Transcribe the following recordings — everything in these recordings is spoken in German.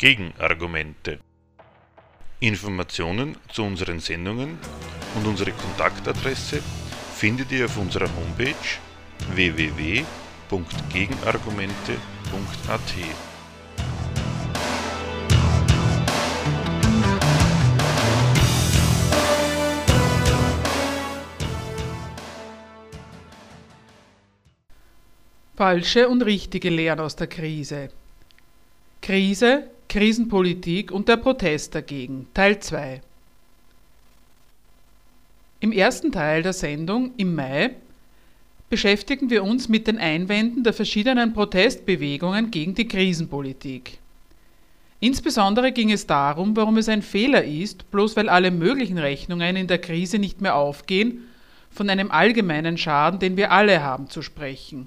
Gegenargumente. Informationen zu unseren Sendungen und unsere Kontaktadresse findet ihr auf unserer Homepage www.gegenargumente.at. Falsche und richtige Lehren aus der Krise. Krise, Krisenpolitik und der Protest dagegen. Teil 2 Im ersten Teil der Sendung im Mai beschäftigen wir uns mit den Einwänden der verschiedenen Protestbewegungen gegen die Krisenpolitik. Insbesondere ging es darum, warum es ein Fehler ist, bloß weil alle möglichen Rechnungen in der Krise nicht mehr aufgehen, von einem allgemeinen Schaden, den wir alle haben, zu sprechen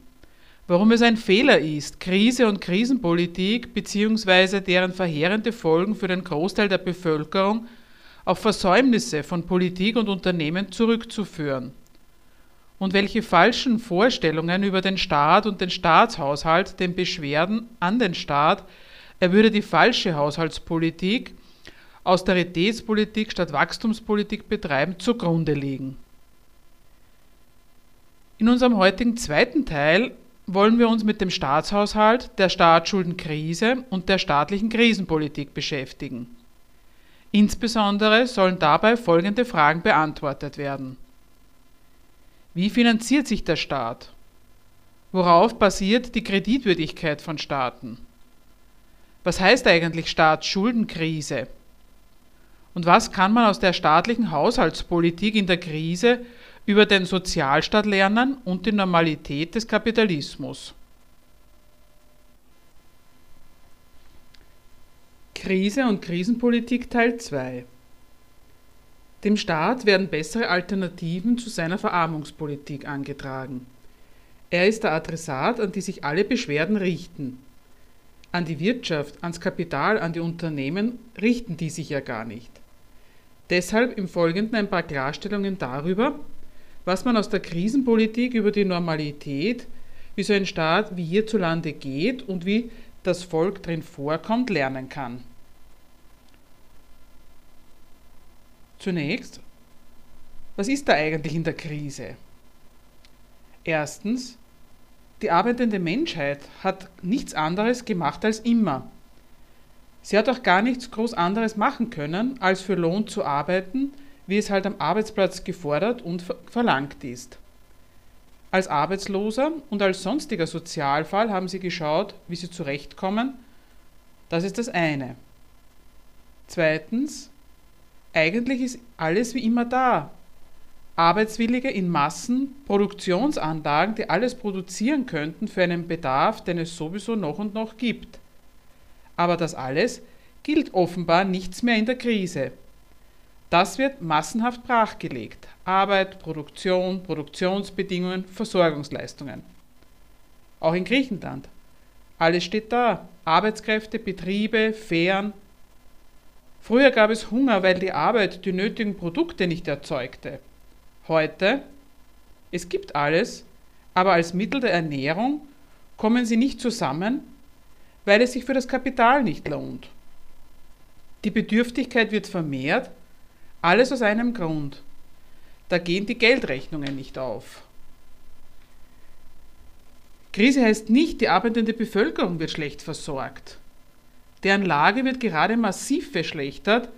warum es ein Fehler ist, Krise und Krisenpolitik bzw. deren verheerende Folgen für den Großteil der Bevölkerung auf Versäumnisse von Politik und Unternehmen zurückzuführen. Und welche falschen Vorstellungen über den Staat und den Staatshaushalt den Beschwerden an den Staat, er würde die falsche Haushaltspolitik, Austeritätspolitik statt Wachstumspolitik betreiben, zugrunde liegen. In unserem heutigen zweiten Teil wollen wir uns mit dem Staatshaushalt, der Staatsschuldenkrise und der staatlichen Krisenpolitik beschäftigen. Insbesondere sollen dabei folgende Fragen beantwortet werden. Wie finanziert sich der Staat? Worauf basiert die Kreditwürdigkeit von Staaten? Was heißt eigentlich Staatsschuldenkrise? Und was kann man aus der staatlichen Haushaltspolitik in der Krise über den Sozialstaat lernen und die Normalität des Kapitalismus. Krise und Krisenpolitik Teil 2 Dem Staat werden bessere Alternativen zu seiner Verarmungspolitik angetragen. Er ist der Adressat, an die sich alle Beschwerden richten. An die Wirtschaft, ans Kapital, an die Unternehmen richten die sich ja gar nicht. Deshalb im Folgenden ein paar Klarstellungen darüber, was man aus der Krisenpolitik über die Normalität, wie so ein Staat wie hierzulande geht und wie das Volk drin vorkommt, lernen kann. Zunächst, was ist da eigentlich in der Krise? Erstens, die arbeitende Menschheit hat nichts anderes gemacht als immer. Sie hat auch gar nichts groß anderes machen können, als für Lohn zu arbeiten, wie es halt am Arbeitsplatz gefordert und verlangt ist. Als Arbeitsloser und als sonstiger Sozialfall haben sie geschaut, wie sie zurechtkommen. Das ist das eine. Zweitens, eigentlich ist alles wie immer da. Arbeitswillige in Massen, Produktionsanlagen, die alles produzieren könnten für einen Bedarf, den es sowieso noch und noch gibt. Aber das alles gilt offenbar nichts mehr in der Krise. Das wird massenhaft brachgelegt. Arbeit, Produktion, Produktionsbedingungen, Versorgungsleistungen. Auch in Griechenland. Alles steht da. Arbeitskräfte, Betriebe, Fähren. Früher gab es Hunger, weil die Arbeit die nötigen Produkte nicht erzeugte. Heute, es gibt alles, aber als Mittel der Ernährung kommen sie nicht zusammen, weil es sich für das Kapital nicht lohnt. Die Bedürftigkeit wird vermehrt, alles aus einem Grund. Da gehen die Geldrechnungen nicht auf. Krise heißt nicht, die arbeitende Bevölkerung wird schlecht versorgt. Deren Lage wird gerade massiv verschlechtert,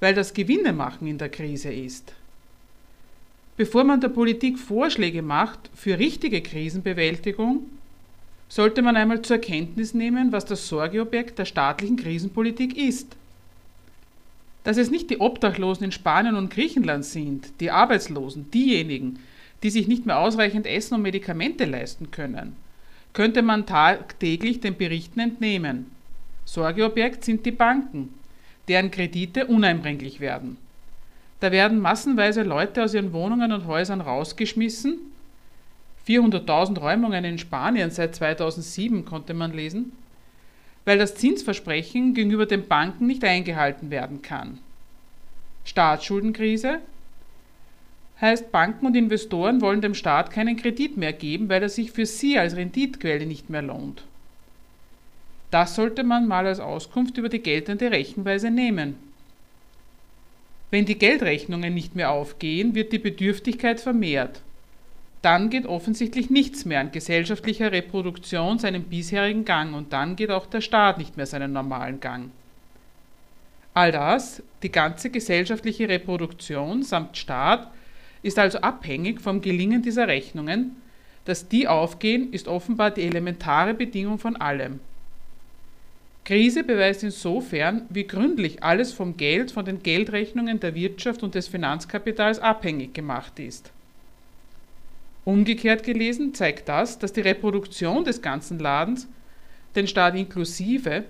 weil das Gewinnemachen in der Krise ist. Bevor man der Politik Vorschläge macht für richtige Krisenbewältigung, sollte man einmal zur Kenntnis nehmen, was das Sorgeobjekt der staatlichen Krisenpolitik ist dass es nicht die Obdachlosen in Spanien und Griechenland sind, die Arbeitslosen, diejenigen, die sich nicht mehr ausreichend Essen und Medikamente leisten können, könnte man tagtäglich den Berichten entnehmen. Sorgeobjekt sind die Banken, deren Kredite uneinbringlich werden. Da werden massenweise Leute aus ihren Wohnungen und Häusern rausgeschmissen. 400.000 Räumungen in Spanien seit 2007 konnte man lesen weil das Zinsversprechen gegenüber den Banken nicht eingehalten werden kann. Staatsschuldenkrise heißt, Banken und Investoren wollen dem Staat keinen Kredit mehr geben, weil er sich für sie als Renditquelle nicht mehr lohnt. Das sollte man mal als Auskunft über die geltende Rechenweise nehmen. Wenn die Geldrechnungen nicht mehr aufgehen, wird die Bedürftigkeit vermehrt. Dann geht offensichtlich nichts mehr an gesellschaftlicher Reproduktion seinen bisherigen Gang und dann geht auch der Staat nicht mehr seinen normalen Gang. All das, die ganze gesellschaftliche Reproduktion samt Staat, ist also abhängig vom Gelingen dieser Rechnungen. Dass die aufgehen, ist offenbar die elementare Bedingung von allem. Krise beweist insofern, wie gründlich alles vom Geld, von den Geldrechnungen der Wirtschaft und des Finanzkapitals abhängig gemacht ist. Umgekehrt gelesen zeigt das, dass die Reproduktion des ganzen Ladens, den Staat inklusive,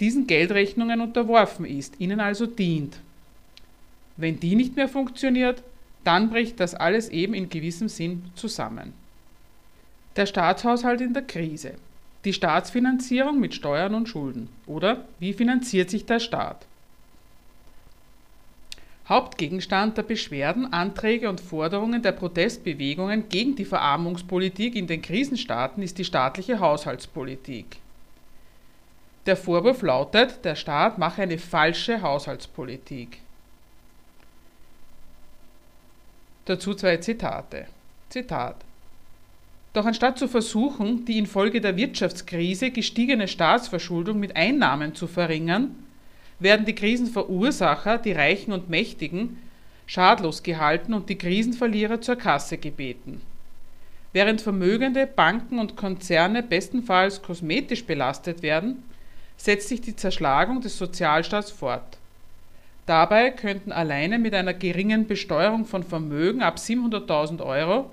diesen Geldrechnungen unterworfen ist, ihnen also dient. Wenn die nicht mehr funktioniert, dann bricht das alles eben in gewissem Sinn zusammen. Der Staatshaushalt in der Krise. Die Staatsfinanzierung mit Steuern und Schulden. Oder wie finanziert sich der Staat? Hauptgegenstand der Beschwerden, Anträge und Forderungen der Protestbewegungen gegen die Verarmungspolitik in den Krisenstaaten ist die staatliche Haushaltspolitik. Der Vorwurf lautet, der Staat mache eine falsche Haushaltspolitik. Dazu zwei Zitate. Zitat. Doch anstatt zu versuchen, die infolge der Wirtschaftskrise gestiegene Staatsverschuldung mit Einnahmen zu verringern, werden die Krisenverursacher, die Reichen und Mächtigen, schadlos gehalten und die Krisenverlierer zur Kasse gebeten. Während vermögende Banken und Konzerne bestenfalls kosmetisch belastet werden, setzt sich die Zerschlagung des Sozialstaats fort. Dabei könnten alleine mit einer geringen Besteuerung von Vermögen ab 700.000 Euro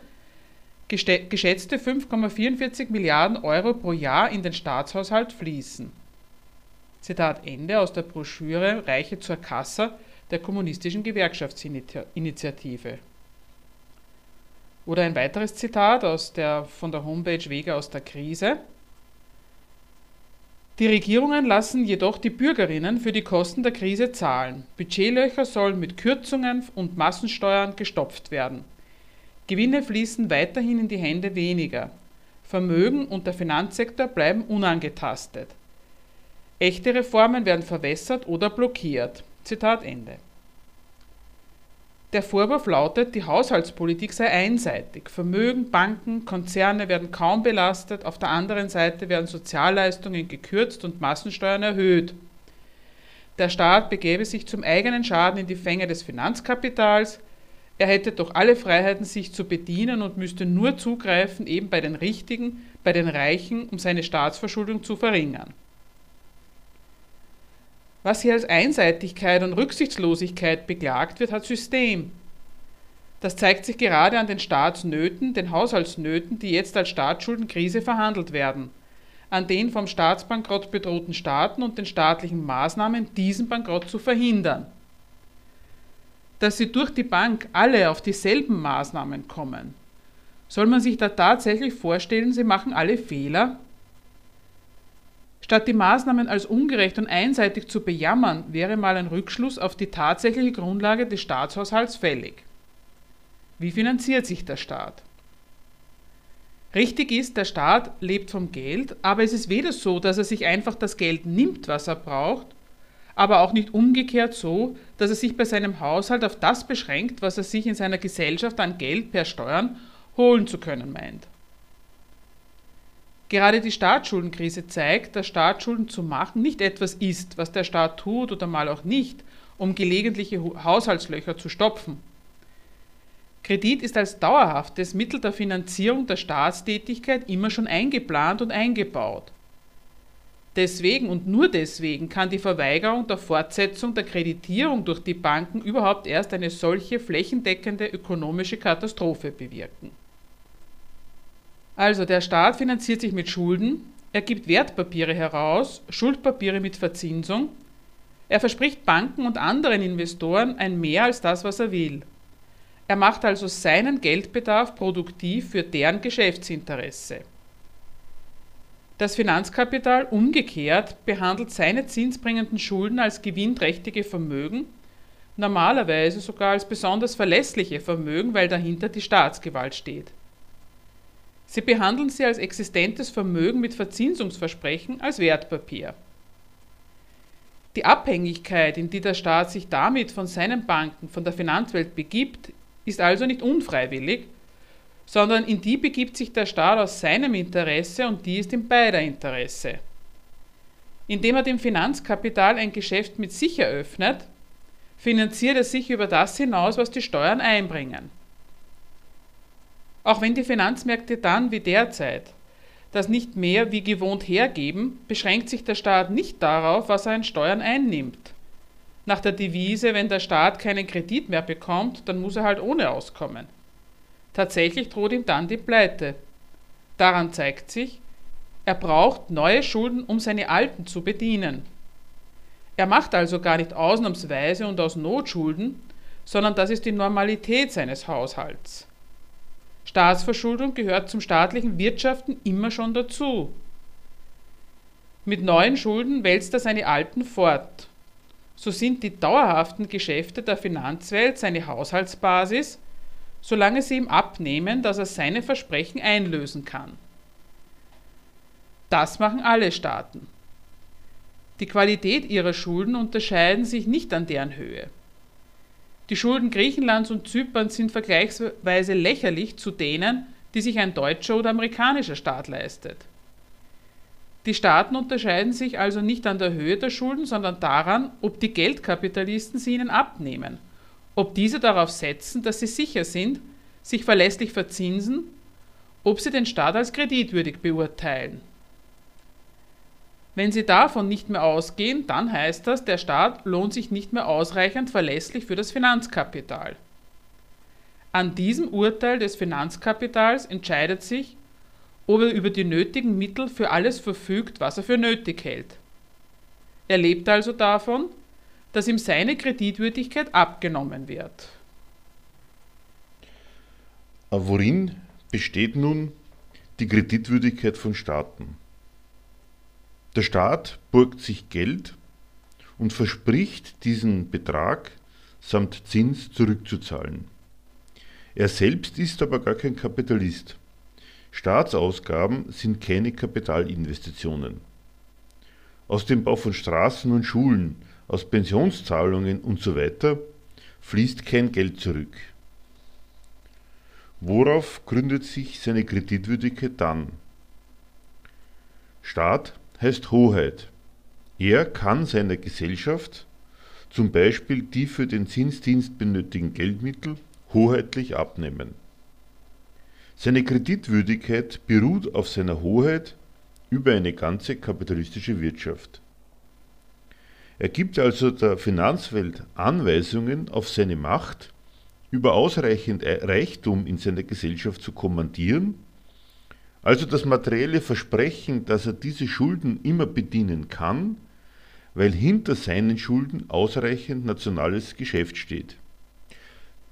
geschätzte 5,44 Milliarden Euro pro Jahr in den Staatshaushalt fließen. Zitat Ende aus der Broschüre Reiche zur Kasse der Kommunistischen Gewerkschaftsinitiative. Oder ein weiteres Zitat aus der, von der Homepage Wege aus der Krise. Die Regierungen lassen jedoch die Bürgerinnen für die Kosten der Krise zahlen. Budgetlöcher sollen mit Kürzungen und Massensteuern gestopft werden. Gewinne fließen weiterhin in die Hände weniger. Vermögen und der Finanzsektor bleiben unangetastet. Echte Reformen werden verwässert oder blockiert. Zitat Ende. Der Vorwurf lautet, die Haushaltspolitik sei einseitig. Vermögen, Banken, Konzerne werden kaum belastet, auf der anderen Seite werden Sozialleistungen gekürzt und Massensteuern erhöht. Der Staat begäbe sich zum eigenen Schaden in die Fänge des Finanzkapitals, er hätte doch alle Freiheiten, sich zu bedienen und müsste nur zugreifen, eben bei den Richtigen, bei den Reichen, um seine Staatsverschuldung zu verringern. Was hier als Einseitigkeit und Rücksichtslosigkeit beklagt wird, hat System. Das zeigt sich gerade an den Staatsnöten, den Haushaltsnöten, die jetzt als Staatsschuldenkrise verhandelt werden, an den vom Staatsbankrott bedrohten Staaten und den staatlichen Maßnahmen, diesen Bankrott zu verhindern. Dass sie durch die Bank alle auf dieselben Maßnahmen kommen, soll man sich da tatsächlich vorstellen, sie machen alle Fehler Statt die Maßnahmen als ungerecht und einseitig zu bejammern, wäre mal ein Rückschluss auf die tatsächliche Grundlage des Staatshaushalts fällig. Wie finanziert sich der Staat? Richtig ist, der Staat lebt vom Geld, aber es ist weder so, dass er sich einfach das Geld nimmt, was er braucht, aber auch nicht umgekehrt so, dass er sich bei seinem Haushalt auf das beschränkt, was er sich in seiner Gesellschaft an Geld per Steuern holen zu können meint. Gerade die Staatsschuldenkrise zeigt, dass Staatsschulden zu machen nicht etwas ist, was der Staat tut oder mal auch nicht, um gelegentliche Haushaltslöcher zu stopfen. Kredit ist als dauerhaftes Mittel der Finanzierung der Staatstätigkeit immer schon eingeplant und eingebaut. Deswegen und nur deswegen kann die Verweigerung der Fortsetzung der Kreditierung durch die Banken überhaupt erst eine solche flächendeckende ökonomische Katastrophe bewirken. Also der Staat finanziert sich mit Schulden, er gibt Wertpapiere heraus, Schuldpapiere mit Verzinsung, er verspricht Banken und anderen Investoren ein Mehr als das, was er will. Er macht also seinen Geldbedarf produktiv für deren Geschäftsinteresse. Das Finanzkapital umgekehrt behandelt seine zinsbringenden Schulden als gewinnträchtige Vermögen, normalerweise sogar als besonders verlässliche Vermögen, weil dahinter die Staatsgewalt steht. Sie behandeln sie als existentes Vermögen mit Verzinsungsversprechen als Wertpapier. Die Abhängigkeit, in die der Staat sich damit von seinen Banken, von der Finanzwelt begibt, ist also nicht unfreiwillig, sondern in die begibt sich der Staat aus seinem Interesse und die ist in beider Interesse. Indem er dem Finanzkapital ein Geschäft mit sich eröffnet, finanziert er sich über das hinaus, was die Steuern einbringen. Auch wenn die Finanzmärkte dann wie derzeit das nicht mehr wie gewohnt hergeben, beschränkt sich der Staat nicht darauf, was er an Steuern einnimmt. Nach der Devise, wenn der Staat keinen Kredit mehr bekommt, dann muss er halt ohne auskommen. Tatsächlich droht ihm dann die Pleite. Daran zeigt sich, er braucht neue Schulden, um seine alten zu bedienen. Er macht also gar nicht ausnahmsweise und aus Not Schulden, sondern das ist die Normalität seines Haushalts. Staatsverschuldung gehört zum staatlichen Wirtschaften immer schon dazu. Mit neuen Schulden wälzt er seine alten fort. So sind die dauerhaften Geschäfte der Finanzwelt seine Haushaltsbasis, solange sie ihm abnehmen, dass er seine Versprechen einlösen kann. Das machen alle Staaten. Die Qualität ihrer Schulden unterscheiden sich nicht an deren Höhe. Die Schulden Griechenlands und Zyperns sind vergleichsweise lächerlich zu denen, die sich ein deutscher oder amerikanischer Staat leistet. Die Staaten unterscheiden sich also nicht an der Höhe der Schulden, sondern daran, ob die Geldkapitalisten sie ihnen abnehmen, ob diese darauf setzen, dass sie sicher sind, sich verlässlich verzinsen, ob sie den Staat als kreditwürdig beurteilen. Wenn Sie davon nicht mehr ausgehen, dann heißt das, der Staat lohnt sich nicht mehr ausreichend verlässlich für das Finanzkapital. An diesem Urteil des Finanzkapitals entscheidet sich, ob er über die nötigen Mittel für alles verfügt, was er für nötig hält. Er lebt also davon, dass ihm seine Kreditwürdigkeit abgenommen wird. Worin besteht nun die Kreditwürdigkeit von Staaten? Der Staat borgt sich Geld und verspricht diesen Betrag samt Zins zurückzuzahlen. Er selbst ist aber gar kein Kapitalist. Staatsausgaben sind keine Kapitalinvestitionen. Aus dem Bau von Straßen und Schulen, aus Pensionszahlungen usw. So fließt kein Geld zurück. Worauf gründet sich seine Kreditwürdigkeit dann? Staat heißt Hoheit. Er kann seiner Gesellschaft, zum Beispiel die für den Zinsdienst benötigten Geldmittel, hoheitlich abnehmen. Seine Kreditwürdigkeit beruht auf seiner Hoheit über eine ganze kapitalistische Wirtschaft. Er gibt also der Finanzwelt Anweisungen auf seine Macht, über ausreichend Reichtum in seiner Gesellschaft zu kommandieren also das materielle Versprechen, dass er diese Schulden immer bedienen kann, weil hinter seinen Schulden ausreichend nationales Geschäft steht.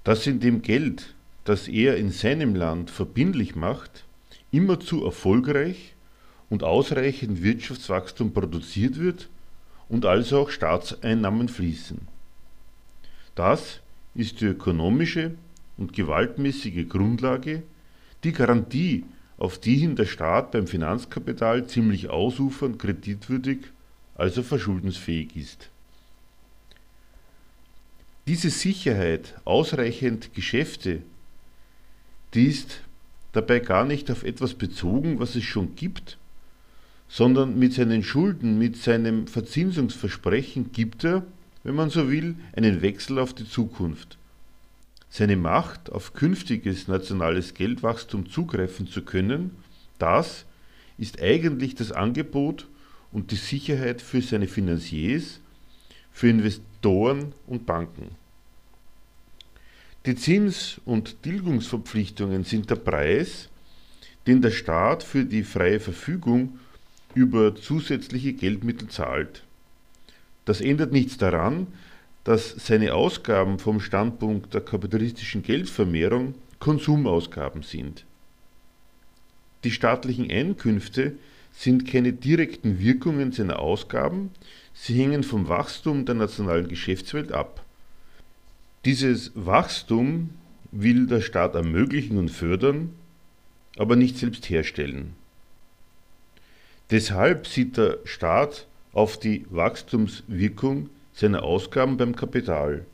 Dass in dem Geld, das er in seinem Land verbindlich macht, immerzu erfolgreich und ausreichend Wirtschaftswachstum produziert wird und also auch Staatseinnahmen fließen. Das ist die ökonomische und gewaltmäßige Grundlage, die Garantie auf die hin der Staat beim Finanzkapital ziemlich ausufernd kreditwürdig, also verschuldensfähig ist. Diese Sicherheit, ausreichend Geschäfte, die ist dabei gar nicht auf etwas bezogen, was es schon gibt, sondern mit seinen Schulden, mit seinem Verzinsungsversprechen gibt er, wenn man so will, einen Wechsel auf die Zukunft. Seine Macht, auf künftiges nationales Geldwachstum zugreifen zu können, das ist eigentlich das Angebot und die Sicherheit für seine Finanziers, für Investoren und Banken. Die Zins- und Tilgungsverpflichtungen sind der Preis, den der Staat für die freie Verfügung über zusätzliche Geldmittel zahlt. Das ändert nichts daran, dass seine Ausgaben vom Standpunkt der kapitalistischen Geldvermehrung Konsumausgaben sind. Die staatlichen Einkünfte sind keine direkten Wirkungen seiner Ausgaben, sie hängen vom Wachstum der nationalen Geschäftswelt ab. Dieses Wachstum will der Staat ermöglichen und fördern, aber nicht selbst herstellen. Deshalb sieht der Staat auf die Wachstumswirkung seiner Ausgaben beim Kapital.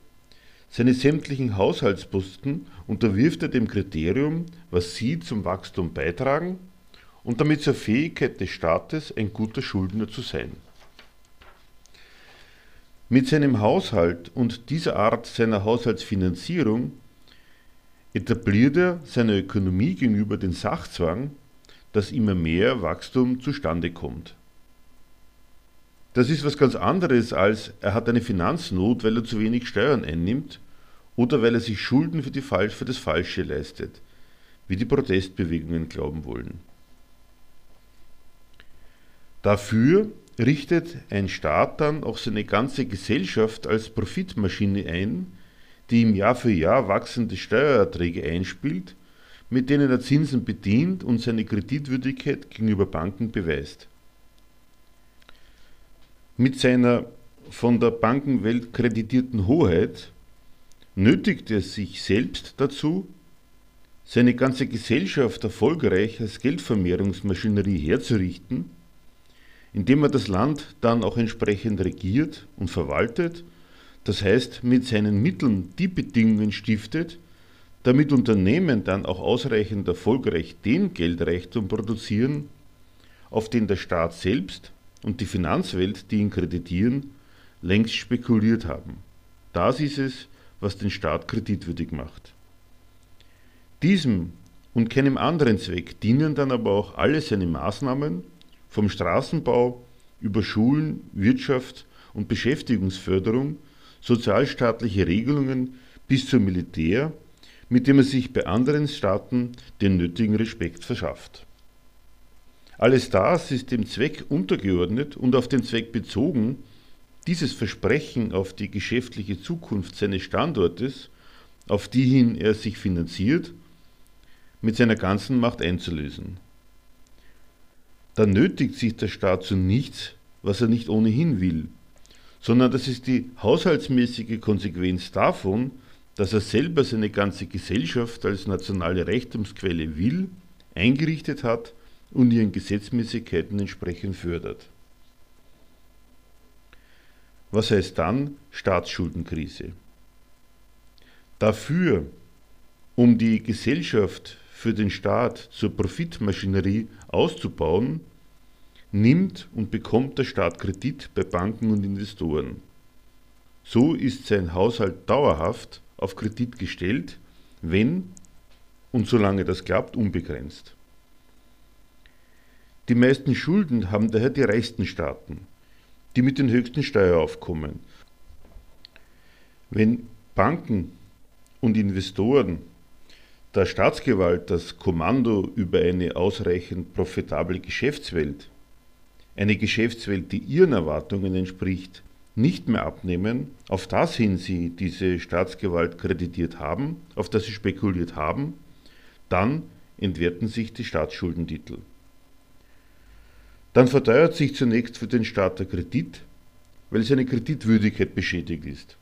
Seine sämtlichen Haushaltsposten unterwirft er dem Kriterium, was sie zum Wachstum beitragen und damit zur Fähigkeit des Staates, ein guter Schuldner zu sein. Mit seinem Haushalt und dieser Art seiner Haushaltsfinanzierung etabliert er seiner Ökonomie gegenüber den Sachzwang, dass immer mehr Wachstum zustande kommt. Das ist was ganz anderes als er hat eine Finanznot, weil er zu wenig Steuern einnimmt oder weil er sich Schulden für, die, für das Falsche leistet, wie die Protestbewegungen glauben wollen. Dafür richtet ein Staat dann auch seine ganze Gesellschaft als Profitmaschine ein, die ihm Jahr für Jahr wachsende Steuererträge einspielt mit denen er Zinsen bedient und seine Kreditwürdigkeit gegenüber Banken beweist. Mit seiner von der Bankenwelt kreditierten Hoheit nötigt er sich selbst dazu, seine ganze Gesellschaft erfolgreich als Geldvermehrungsmaschinerie herzurichten, indem er das Land dann auch entsprechend regiert und verwaltet, das heißt mit seinen Mitteln die Bedingungen stiftet, damit Unternehmen dann auch ausreichend erfolgreich den Geldreichtum produzieren, auf den der Staat selbst und die Finanzwelt, die ihn kreditieren, längst spekuliert haben. Das ist es, was den Staat kreditwürdig macht. Diesem und keinem anderen Zweck dienen dann aber auch alle seine Maßnahmen, vom Straßenbau über Schulen, Wirtschaft und Beschäftigungsförderung, sozialstaatliche Regelungen bis zum Militär mit dem er sich bei anderen Staaten den nötigen Respekt verschafft. Alles das ist dem Zweck untergeordnet und auf den Zweck bezogen, dieses Versprechen auf die geschäftliche Zukunft seines Standortes, auf die hin er sich finanziert, mit seiner ganzen Macht einzulösen. Dann nötigt sich der Staat zu nichts, was er nicht ohnehin will, sondern das ist die haushaltsmäßige Konsequenz davon, dass er selber seine ganze Gesellschaft als nationale Reichtumsquelle will, eingerichtet hat und ihren Gesetzmäßigkeiten entsprechend fördert. Was heißt dann Staatsschuldenkrise? Dafür, um die Gesellschaft für den Staat zur Profitmaschinerie auszubauen, nimmt und bekommt der Staat Kredit bei Banken und Investoren. So ist sein Haushalt dauerhaft auf Kredit gestellt, wenn und solange das klappt, unbegrenzt. Die meisten Schulden haben daher die reichsten Staaten, die mit den höchsten Steueraufkommen. Wenn Banken und Investoren der Staatsgewalt das Kommando über eine ausreichend profitable Geschäftswelt, eine Geschäftswelt, die ihren Erwartungen entspricht, nicht mehr abnehmen, auf das hin sie diese Staatsgewalt kreditiert haben, auf das sie spekuliert haben, dann entwerten sich die Staatsschuldentitel. Dann verteuert sich zunächst für den Staat der Kredit, weil seine Kreditwürdigkeit beschädigt ist.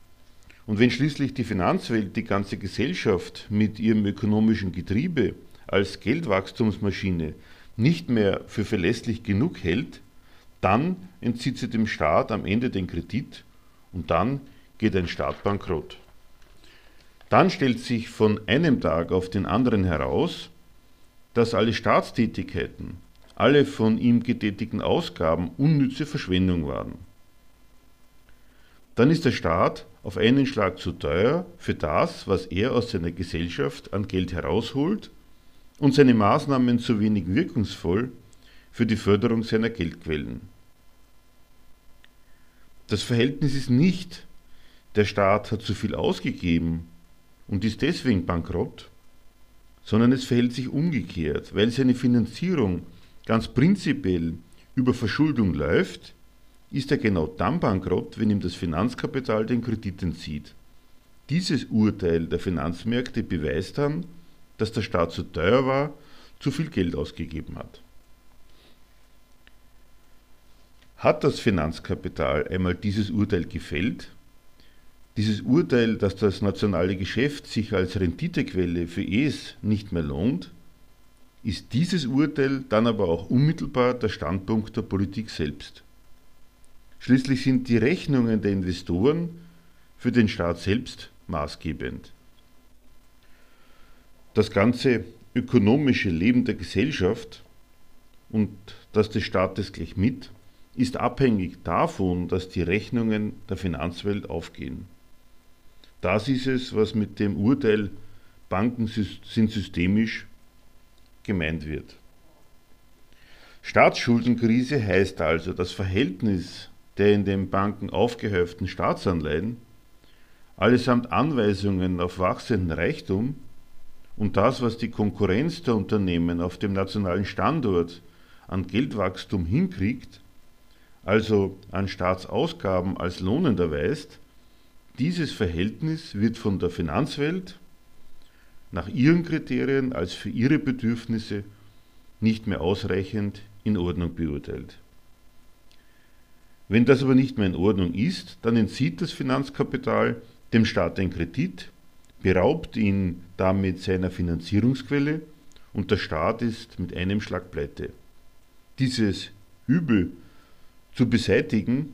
Und wenn schließlich die Finanzwelt die ganze Gesellschaft mit ihrem ökonomischen Getriebe als Geldwachstumsmaschine nicht mehr für verlässlich genug hält, dann entzieht sie dem Staat am Ende den Kredit und dann geht ein Staat bankrott. Dann stellt sich von einem Tag auf den anderen heraus, dass alle Staatstätigkeiten, alle von ihm getätigten Ausgaben unnütze Verschwendung waren. Dann ist der Staat auf einen Schlag zu teuer für das, was er aus seiner Gesellschaft an Geld herausholt und seine Maßnahmen zu wenig wirkungsvoll für die Förderung seiner Geldquellen. Das Verhältnis ist nicht, der Staat hat zu viel ausgegeben und ist deswegen bankrott, sondern es verhält sich umgekehrt, weil seine Finanzierung ganz prinzipiell über Verschuldung läuft, ist er genau dann bankrott, wenn ihm das Finanzkapital den Kredit entzieht. Dieses Urteil der Finanzmärkte beweist dann, dass der Staat zu teuer war, zu viel Geld ausgegeben hat. Hat das Finanzkapital einmal dieses Urteil gefällt? Dieses Urteil, dass das nationale Geschäft sich als Renditequelle für es nicht mehr lohnt? Ist dieses Urteil dann aber auch unmittelbar der Standpunkt der Politik selbst. Schließlich sind die Rechnungen der Investoren für den Staat selbst maßgebend. Das ganze ökonomische Leben der Gesellschaft und das des Staates gleich mit ist abhängig davon, dass die Rechnungen der Finanzwelt aufgehen. Das ist es, was mit dem Urteil Banken sind systemisch gemeint wird. Staatsschuldenkrise heißt also, das Verhältnis der in den Banken aufgehäuften Staatsanleihen, allesamt Anweisungen auf wachsenden Reichtum und das, was die Konkurrenz der Unternehmen auf dem nationalen Standort an Geldwachstum hinkriegt, also an Staatsausgaben als lohnend erweist, dieses Verhältnis wird von der Finanzwelt nach ihren Kriterien als für ihre Bedürfnisse nicht mehr ausreichend in Ordnung beurteilt. Wenn das aber nicht mehr in Ordnung ist, dann entzieht das Finanzkapital dem Staat den Kredit, beraubt ihn damit seiner Finanzierungsquelle und der Staat ist mit einem Schlag pleite. Dieses Übel zu beseitigen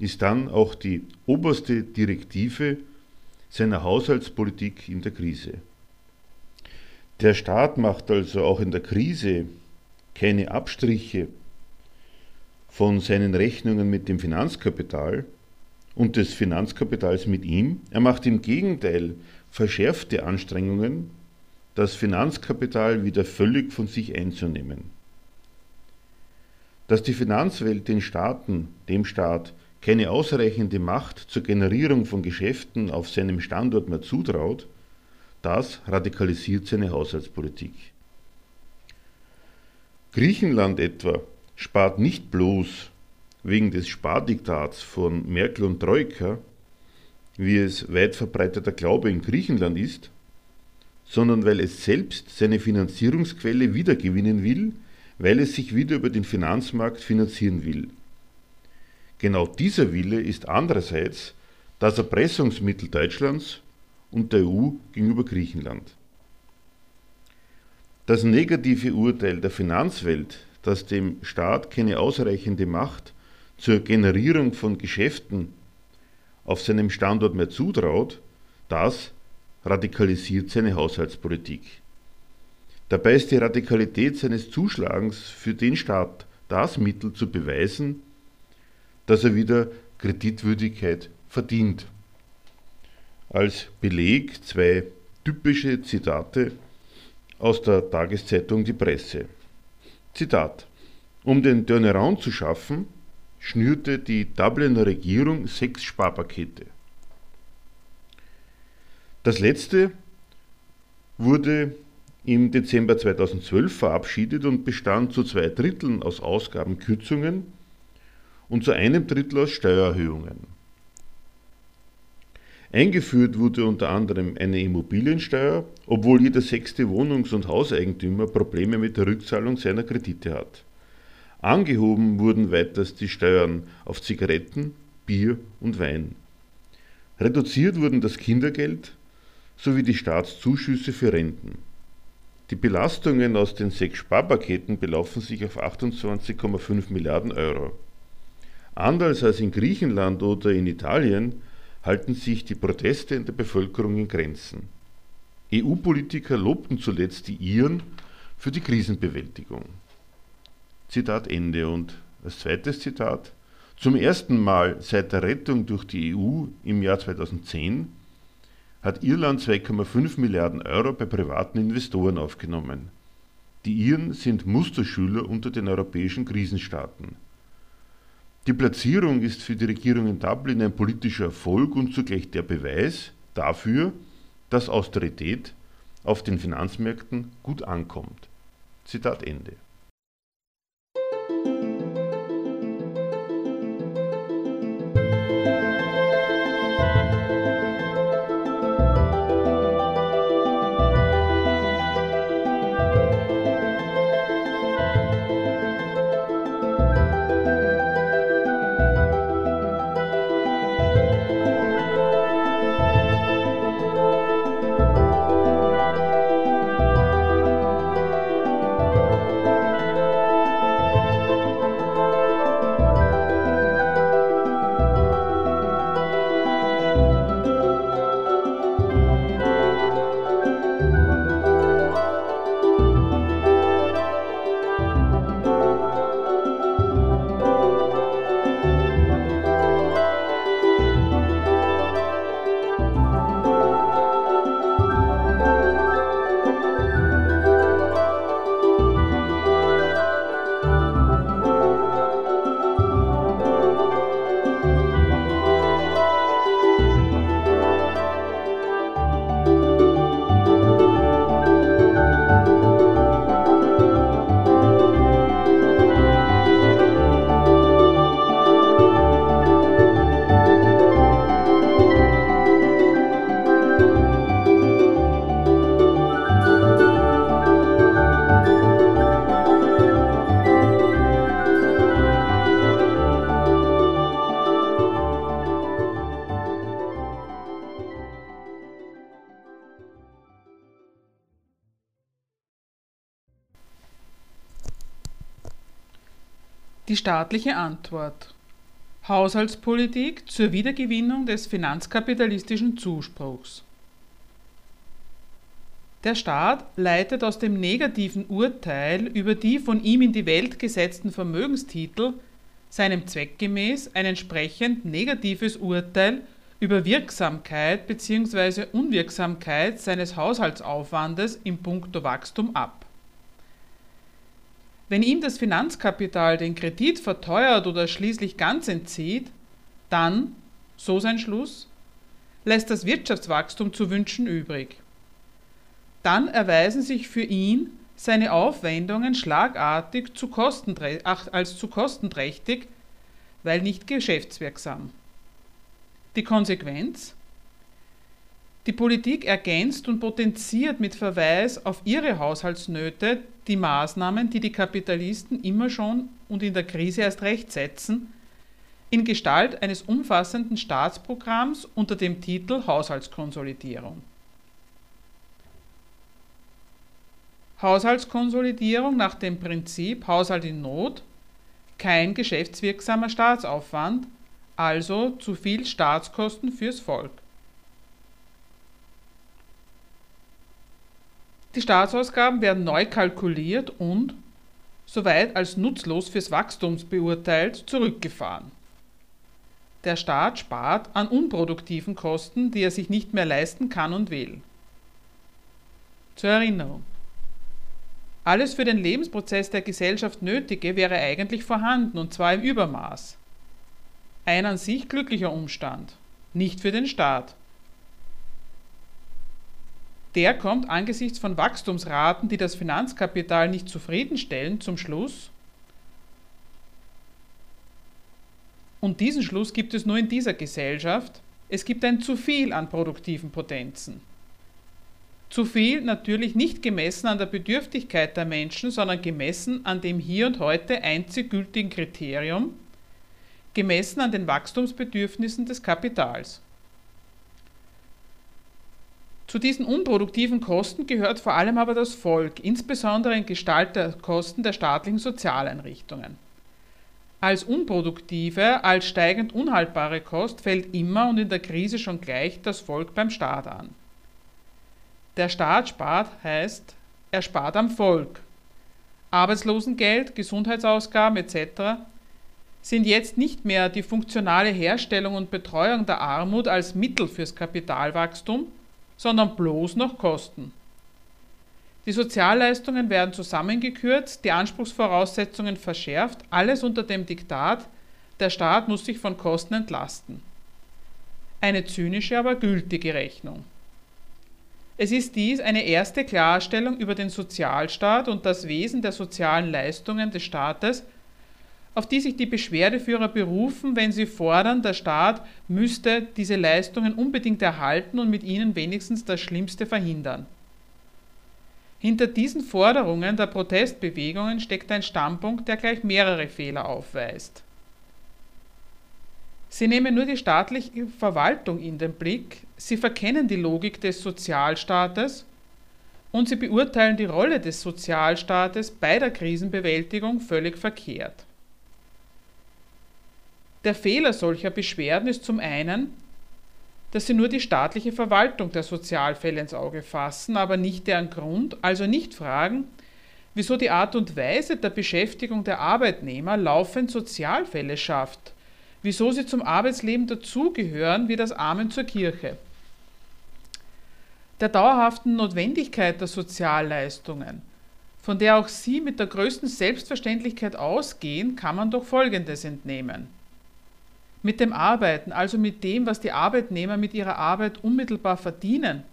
ist dann auch die oberste Direktive seiner Haushaltspolitik in der Krise. Der Staat macht also auch in der Krise keine Abstriche von seinen Rechnungen mit dem Finanzkapital und des Finanzkapitals mit ihm. Er macht im Gegenteil verschärfte Anstrengungen, das Finanzkapital wieder völlig von sich einzunehmen. Dass die Finanzwelt den Staaten, dem Staat, keine ausreichende Macht zur Generierung von Geschäften auf seinem Standort mehr zutraut, das radikalisiert seine Haushaltspolitik. Griechenland etwa spart nicht bloß wegen des Spardiktats von Merkel und Troika, wie es weit verbreiteter Glaube in Griechenland ist, sondern weil es selbst seine Finanzierungsquelle wiedergewinnen will, weil es sich wieder über den Finanzmarkt finanzieren will. Genau dieser Wille ist andererseits das Erpressungsmittel Deutschlands und der EU gegenüber Griechenland. Das negative Urteil der Finanzwelt, das dem Staat keine ausreichende Macht zur Generierung von Geschäften auf seinem Standort mehr zutraut, das radikalisiert seine Haushaltspolitik. Dabei ist die Radikalität seines Zuschlagens für den Staat das Mittel zu beweisen, dass er wieder Kreditwürdigkeit verdient. Als Beleg zwei typische Zitate aus der Tageszeitung Die Presse. Zitat. Um den Turnaround zu schaffen, schnürte die Dubliner Regierung sechs Sparpakete. Das letzte wurde im Dezember 2012 verabschiedet und bestand zu zwei Dritteln aus Ausgabenkürzungen und zu einem Drittel aus Steuererhöhungen. Eingeführt wurde unter anderem eine Immobiliensteuer, obwohl jeder sechste Wohnungs- und Hauseigentümer Probleme mit der Rückzahlung seiner Kredite hat. Angehoben wurden weiters die Steuern auf Zigaretten, Bier und Wein. Reduziert wurden das Kindergeld sowie die Staatszuschüsse für Renten. Die Belastungen aus den sechs Sparpaketen belaufen sich auf 28,5 Milliarden Euro. Anders als in Griechenland oder in Italien halten sich die Proteste in der Bevölkerung in Grenzen. EU-Politiker lobten zuletzt die Iren für die Krisenbewältigung. Zitat Ende und als zweites Zitat Zum ersten Mal seit der Rettung durch die EU im Jahr 2010 hat Irland 2,5 Milliarden Euro bei privaten Investoren aufgenommen. Die Iren sind Musterschüler unter den europäischen Krisenstaaten. Die Platzierung ist für die Regierung in Dublin ein politischer Erfolg und zugleich der Beweis dafür, dass Austerität auf den Finanzmärkten gut ankommt. Zitat Ende. Staatliche Antwort. Haushaltspolitik zur Wiedergewinnung des finanzkapitalistischen Zuspruchs. Der Staat leitet aus dem negativen Urteil über die von ihm in die Welt gesetzten Vermögenstitel seinem Zweck gemäß ein entsprechend negatives Urteil über Wirksamkeit bzw. Unwirksamkeit seines Haushaltsaufwandes im Punkto Wachstum ab. Wenn ihm das Finanzkapital den Kredit verteuert oder schließlich ganz entzieht, dann, so sein Schluss, lässt das Wirtschaftswachstum zu wünschen übrig. Dann erweisen sich für ihn seine Aufwendungen schlagartig zu als zu kostenträchtig, weil nicht geschäftswirksam. Die Konsequenz? Die Politik ergänzt und potenziert mit Verweis auf ihre Haushaltsnöte die Maßnahmen, die die Kapitalisten immer schon und in der Krise erst recht setzen, in Gestalt eines umfassenden Staatsprogramms unter dem Titel Haushaltskonsolidierung. Haushaltskonsolidierung nach dem Prinzip Haushalt in Not, kein geschäftswirksamer Staatsaufwand, also zu viel Staatskosten fürs Volk. Die Staatsausgaben werden neu kalkuliert und, soweit als nutzlos fürs Wachstum beurteilt, zurückgefahren. Der Staat spart an unproduktiven Kosten, die er sich nicht mehr leisten kann und will. Zur Erinnerung. Alles für den Lebensprozess der Gesellschaft Nötige wäre eigentlich vorhanden, und zwar im Übermaß. Ein an sich glücklicher Umstand, nicht für den Staat. Der kommt angesichts von Wachstumsraten, die das Finanzkapital nicht zufriedenstellen, zum Schluss, und diesen Schluss gibt es nur in dieser Gesellschaft, es gibt ein zu viel an produktiven Potenzen. Zu viel natürlich nicht gemessen an der Bedürftigkeit der Menschen, sondern gemessen an dem hier und heute einzig gültigen Kriterium, gemessen an den Wachstumsbedürfnissen des Kapitals. Zu diesen unproduktiven Kosten gehört vor allem aber das Volk, insbesondere in Gestalt der Kosten der staatlichen Sozialeinrichtungen. Als unproduktive, als steigend unhaltbare Kost fällt immer und in der Krise schon gleich das Volk beim Staat an. Der Staat spart heißt, er spart am Volk. Arbeitslosengeld, Gesundheitsausgaben etc. sind jetzt nicht mehr die funktionale Herstellung und Betreuung der Armut als Mittel fürs Kapitalwachstum, sondern bloß noch Kosten. Die Sozialleistungen werden zusammengekürzt, die Anspruchsvoraussetzungen verschärft, alles unter dem Diktat, der Staat muss sich von Kosten entlasten. Eine zynische, aber gültige Rechnung. Es ist dies eine erste Klarstellung über den Sozialstaat und das Wesen der sozialen Leistungen des Staates, auf die sich die Beschwerdeführer berufen, wenn sie fordern, der Staat müsste diese Leistungen unbedingt erhalten und mit ihnen wenigstens das Schlimmste verhindern. Hinter diesen Forderungen der Protestbewegungen steckt ein Standpunkt, der gleich mehrere Fehler aufweist. Sie nehmen nur die staatliche Verwaltung in den Blick, sie verkennen die Logik des Sozialstaates und sie beurteilen die Rolle des Sozialstaates bei der Krisenbewältigung völlig verkehrt. Der Fehler solcher Beschwerden ist zum einen, dass sie nur die staatliche Verwaltung der Sozialfälle ins Auge fassen, aber nicht deren Grund, also nicht fragen, wieso die Art und Weise der Beschäftigung der Arbeitnehmer laufend Sozialfälle schafft, wieso sie zum Arbeitsleben dazugehören wie das Amen zur Kirche. Der dauerhaften Notwendigkeit der Sozialleistungen, von der auch Sie mit der größten Selbstverständlichkeit ausgehen, kann man doch Folgendes entnehmen. Mit dem Arbeiten, also mit dem, was die Arbeitnehmer mit ihrer Arbeit unmittelbar verdienen,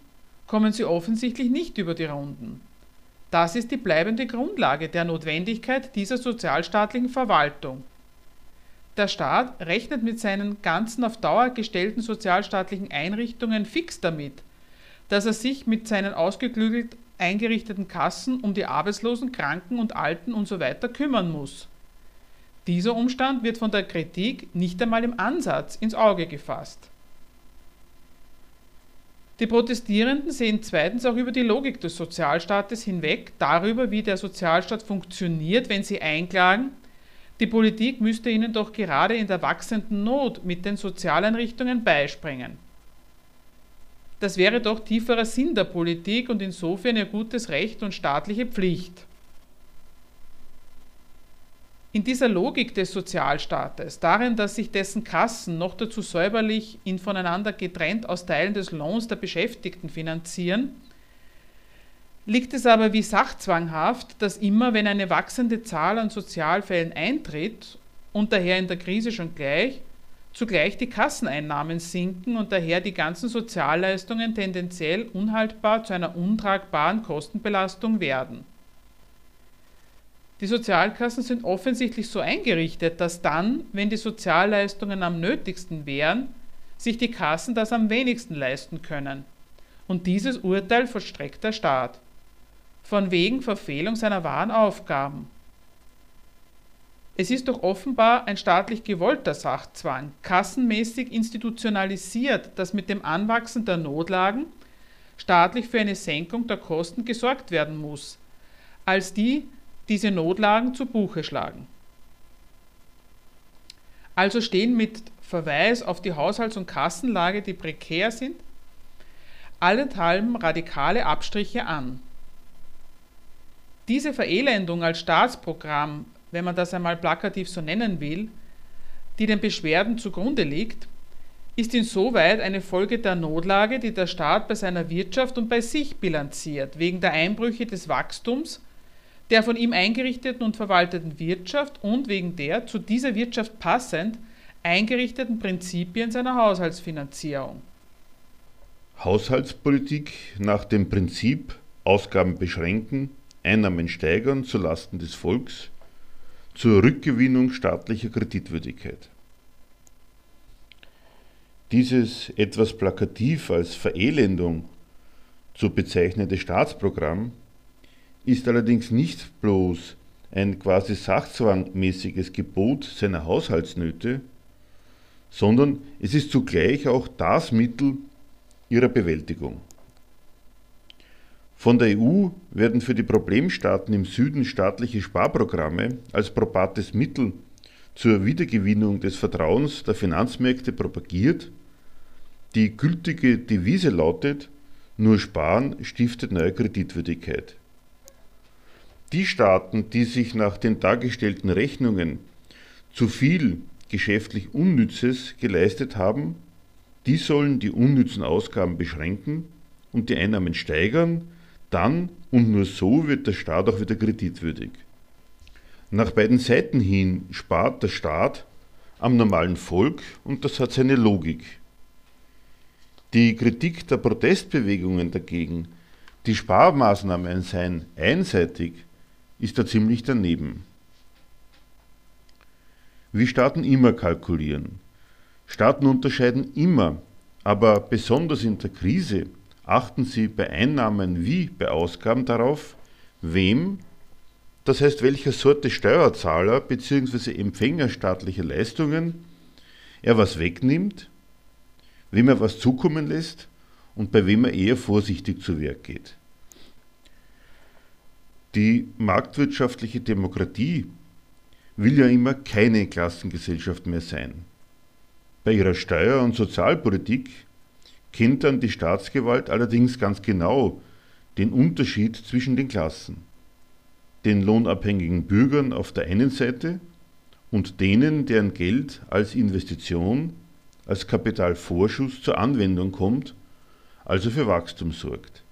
kommen sie offensichtlich nicht über die Runden. Das ist die bleibende Grundlage der Notwendigkeit dieser sozialstaatlichen Verwaltung. Der Staat rechnet mit seinen ganzen auf Dauer gestellten sozialstaatlichen Einrichtungen fix damit, dass er sich mit seinen ausgeklügelt eingerichteten Kassen um die Arbeitslosen, Kranken und Alten usw. So kümmern muss. Dieser Umstand wird von der Kritik nicht einmal im Ansatz ins Auge gefasst. Die Protestierenden sehen zweitens auch über die Logik des Sozialstaates hinweg, darüber, wie der Sozialstaat funktioniert, wenn sie einklagen, Die Politik müsste ihnen doch gerade in der wachsenden Not mit den Sozialeinrichtungen beispringen. Das wäre doch tieferer Sinn der Politik und insofern ihr gutes Recht und staatliche Pflicht. In dieser Logik des Sozialstaates, darin, dass sich dessen Kassen noch dazu säuberlich in voneinander getrennt aus Teilen des Lohns der Beschäftigten finanzieren, liegt es aber wie sachzwanghaft, dass immer, wenn eine wachsende Zahl an Sozialfällen eintritt und daher in der Krise schon gleich, zugleich die Kasseneinnahmen sinken und daher die ganzen Sozialleistungen tendenziell unhaltbar zu einer untragbaren Kostenbelastung werden. Die Sozialkassen sind offensichtlich so eingerichtet, dass dann, wenn die Sozialleistungen am nötigsten wären, sich die Kassen das am wenigsten leisten können. Und dieses Urteil vollstreckt der Staat von wegen Verfehlung seiner wahren Aufgaben. Es ist doch offenbar ein staatlich gewollter Sachzwang, kassenmäßig institutionalisiert, dass mit dem Anwachsen der Notlagen staatlich für eine Senkung der Kosten gesorgt werden muss, als die diese Notlagen zu Buche schlagen. Also stehen mit Verweis auf die Haushalts- und Kassenlage, die prekär sind, allenthalben radikale Abstriche an. Diese Verelendung als Staatsprogramm, wenn man das einmal plakativ so nennen will, die den Beschwerden zugrunde liegt, ist insoweit eine Folge der Notlage, die der Staat bei seiner Wirtschaft und bei sich bilanziert, wegen der Einbrüche des Wachstums, der von ihm eingerichteten und verwalteten Wirtschaft und wegen der zu dieser Wirtschaft passend eingerichteten Prinzipien seiner Haushaltsfinanzierung. Haushaltspolitik nach dem Prinzip Ausgaben beschränken, Einnahmen steigern zu Lasten des Volks zur Rückgewinnung staatlicher Kreditwürdigkeit. Dieses etwas plakativ als Verelendung zu bezeichnende Staatsprogramm ist allerdings nicht bloß ein quasi sachzwangmäßiges Gebot seiner Haushaltsnöte, sondern es ist zugleich auch das Mittel ihrer Bewältigung. Von der EU werden für die Problemstaaten im Süden staatliche Sparprogramme als probates Mittel zur Wiedergewinnung des Vertrauens der Finanzmärkte propagiert. Die gültige Devise lautet, nur Sparen stiftet neue Kreditwürdigkeit. Die Staaten, die sich nach den dargestellten Rechnungen zu viel geschäftlich Unnützes geleistet haben, die sollen die unnützen Ausgaben beschränken und die Einnahmen steigern, dann und nur so wird der Staat auch wieder kreditwürdig. Nach beiden Seiten hin spart der Staat am normalen Volk und das hat seine Logik. Die Kritik der Protestbewegungen dagegen, die Sparmaßnahmen seien einseitig, ist da ziemlich daneben. Wie Staaten immer kalkulieren. Staaten unterscheiden immer, aber besonders in der Krise achten Sie bei Einnahmen wie bei Ausgaben darauf, wem, das heißt welcher Sorte Steuerzahler bzw. Empfänger staatlicher Leistungen er was wegnimmt, wem er was zukommen lässt und bei wem er eher vorsichtig zu Werk geht. Die marktwirtschaftliche Demokratie will ja immer keine Klassengesellschaft mehr sein. Bei ihrer Steuer- und Sozialpolitik kennt dann die Staatsgewalt allerdings ganz genau den Unterschied zwischen den Klassen. Den lohnabhängigen Bürgern auf der einen Seite und denen, deren Geld als Investition, als Kapitalvorschuss zur Anwendung kommt, also für Wachstum sorgt.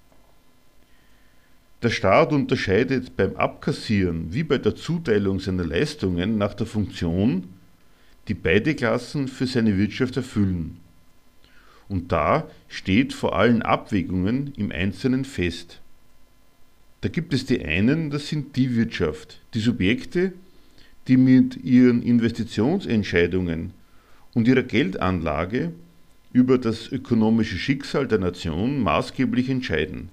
Der Staat unterscheidet beim Abkassieren wie bei der Zuteilung seiner Leistungen nach der Funktion, die beide Klassen für seine Wirtschaft erfüllen und da steht vor allen Abwägungen im Einzelnen fest. Da gibt es die einen, das sind die Wirtschaft, die Subjekte, die mit ihren Investitionsentscheidungen und ihrer Geldanlage über das ökonomische Schicksal der Nation maßgeblich entscheiden.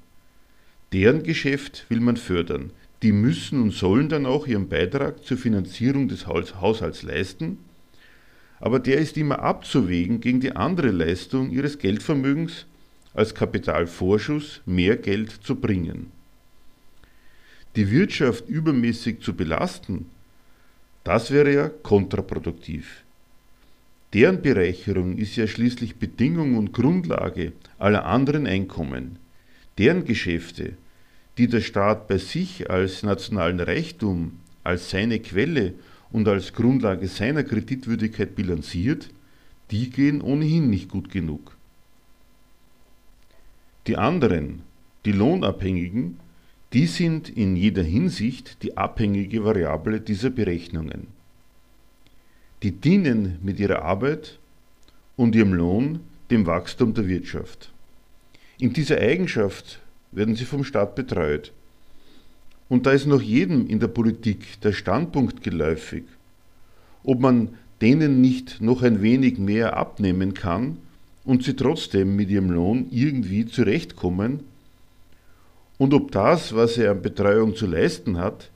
Deren Geschäft will man fördern. Die müssen und sollen dann auch ihren Beitrag zur Finanzierung des Haushalts leisten aber der ist immer abzuwägen gegen die andere Leistung ihres Geldvermögens als Kapitalvorschuss mehr Geld zu bringen. Die Wirtschaft übermäßig zu belasten, Das wäre ja kontraproduktiv. Deren Bereicherung ist ja schließlich Bedingung und Grundlage aller anderen Einkommen. Deren Geschäfte, die der Staat bei sich als nationalen Reichtum, als seine Quelle und als Grundlage seiner Kreditwürdigkeit bilanziert, die gehen ohnehin nicht gut genug. Die anderen, die Lohnabhängigen, die sind in jeder Hinsicht die abhängige Variable dieser Berechnungen. Die dienen mit ihrer Arbeit und ihrem Lohn dem Wachstum der Wirtschaft. In dieser Eigenschaft werden sie vom Staat betreut. Und da ist noch jedem in der Politik der Standpunkt geläufig, ob man denen nicht noch ein wenig mehr abnehmen kann und sie trotzdem mit ihrem Lohn irgendwie zurechtkommen und ob das, was er an Betreuung zu leisten hat,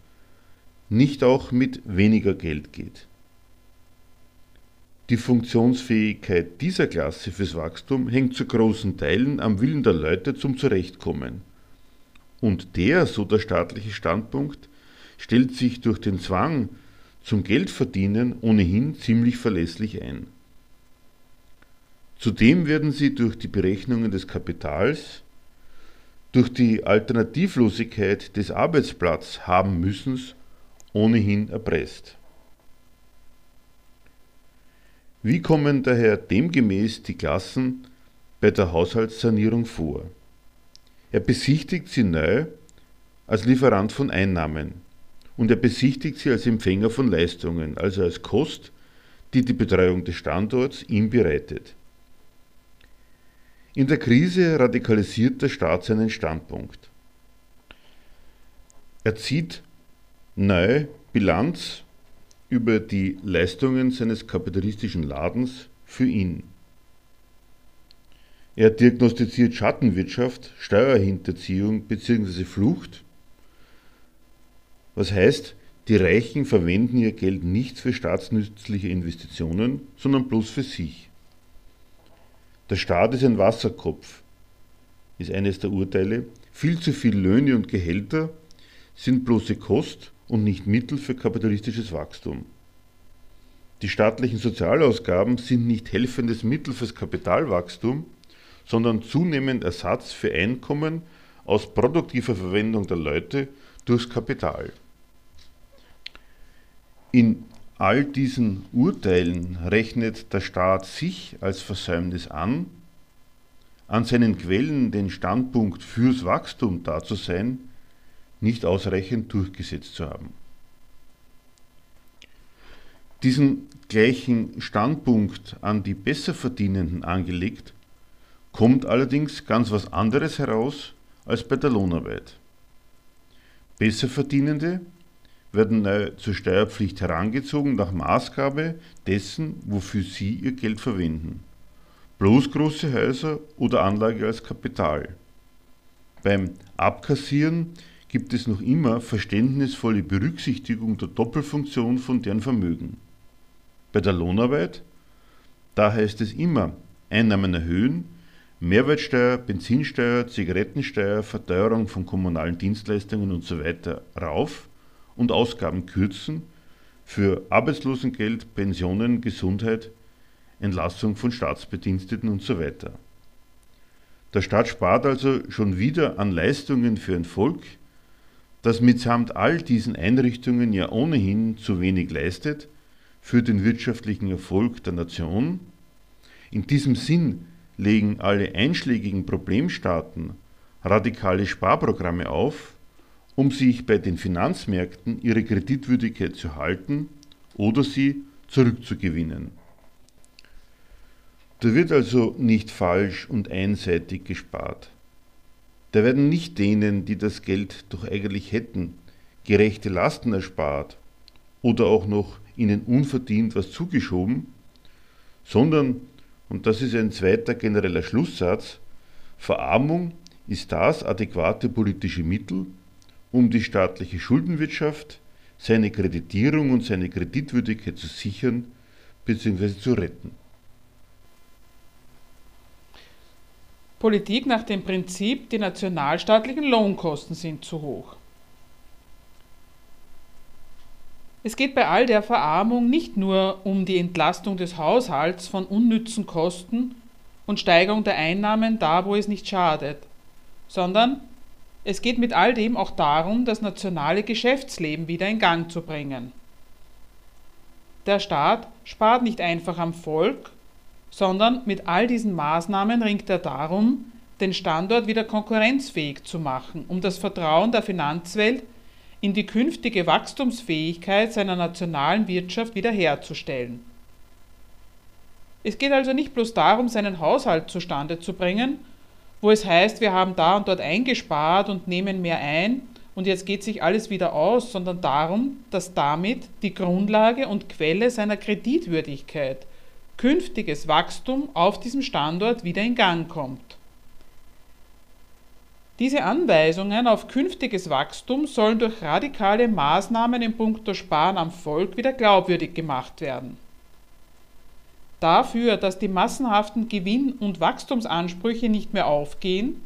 nicht auch mit weniger Geld geht. Die Funktionsfähigkeit dieser Klasse fürs Wachstum hängt zu großen Teilen am Willen der Leute zum Zurechtkommen. Und der, so der staatliche Standpunkt, stellt sich durch den Zwang zum Geldverdienen ohnehin ziemlich verlässlich ein. Zudem werden sie durch die Berechnungen des Kapitals, durch die Alternativlosigkeit des Arbeitsplatz haben müssens ohnehin erpresst. Wie kommen daher demgemäß die Klassen bei der Haushaltssanierung vor? Er besichtigt sie neu als Lieferant von Einnahmen und er besichtigt sie als Empfänger von Leistungen, also als Kost, die die Betreuung des Standorts ihm bereitet. In der Krise radikalisiert der Staat seinen Standpunkt. Er zieht neu Bilanz über die Leistungen seines kapitalistischen Ladens für ihn. Er diagnostiziert Schattenwirtschaft, Steuerhinterziehung bzw. Flucht. Was heißt, die Reichen verwenden ihr Geld nicht für staatsnützliche Investitionen, sondern bloß für sich. Der Staat ist ein Wasserkopf, ist eines der Urteile. Viel zu viel Löhne und Gehälter sind bloße Kost und nicht Mittel für kapitalistisches Wachstum. Die staatlichen Sozialausgaben sind nicht helfendes Mittel fürs Kapitalwachstum, sondern zunehmend Ersatz für Einkommen aus produktiver Verwendung der Leute durchs Kapital. In all diesen Urteilen rechnet der Staat sich als Versäumnis an, an seinen Quellen den Standpunkt fürs Wachstum da zu sein, nicht ausreichend durchgesetzt zu haben. Diesen gleichen Standpunkt an die Besserverdienenden angelegt, kommt allerdings ganz was anderes heraus als bei der Lohnarbeit. Besserverdienende werden neu zur Steuerpflicht herangezogen nach Maßgabe dessen, wofür sie ihr Geld verwenden. Bloß große Häuser oder Anlage als Kapital. Beim Abkassieren gibt es noch immer verständnisvolle Berücksichtigung der Doppelfunktion von deren Vermögen. Bei der Lohnarbeit, da heißt es immer Einnahmen erhöhen, Mehrwertsteuer, Benzinsteuer, Zigarettensteuer, Verteuerung von kommunalen Dienstleistungen usw. So rauf und Ausgaben kürzen für Arbeitslosengeld, Pensionen, Gesundheit, Entlassung von Staatsbediensteten usw. So der Staat spart also schon wieder an Leistungen für ein Volk, das mitsamt all diesen Einrichtungen ja ohnehin zu wenig leistet für den wirtschaftlichen Erfolg der Nation. In diesem Sinn legen alle einschlägigen Problemstaaten radikale Sparprogramme auf, um sich bei den Finanzmärkten ihre Kreditwürdigkeit zu halten oder sie zurückzugewinnen. Da wird also nicht falsch und einseitig gespart. Da werden nicht denen, die das Geld doch eigentlich hätten, gerechte Lasten erspart oder auch noch ihnen unverdient was zugeschoben, sondern, und das ist ein zweiter genereller Schlusssatz, Verarmung ist das adäquate politische Mittel, um die staatliche Schuldenwirtschaft, seine Kreditierung und seine Kreditwürdigkeit zu sichern bzw. zu retten. Politik nach dem Prinzip, die nationalstaatlichen Lohnkosten sind zu hoch. Es geht bei all der Verarmung nicht nur um die Entlastung des Haushalts von unnützen Kosten und Steigerung der Einnahmen da, wo es nicht schadet, sondern es geht mit all dem auch darum, das nationale Geschäftsleben wieder in Gang zu bringen. Der Staat spart nicht einfach am Volk, sondern mit all diesen Maßnahmen ringt er darum, den Standort wieder konkurrenzfähig zu machen, um das Vertrauen der Finanzwelt in die künftige Wachstumsfähigkeit seiner nationalen Wirtschaft wiederherzustellen. Es geht also nicht bloß darum, seinen Haushalt zustande zu bringen, wo es heißt, wir haben da und dort eingespart und nehmen mehr ein und jetzt geht sich alles wieder aus, sondern darum, dass damit die Grundlage und Quelle seiner Kreditwürdigkeit, künftiges Wachstum auf diesem Standort wieder in Gang kommt. Diese Anweisungen auf künftiges Wachstum sollen durch radikale Maßnahmen in puncto Sparen am Volk wieder glaubwürdig gemacht werden. Dafür, dass die massenhaften Gewinn- und Wachstumsansprüche nicht mehr aufgehen,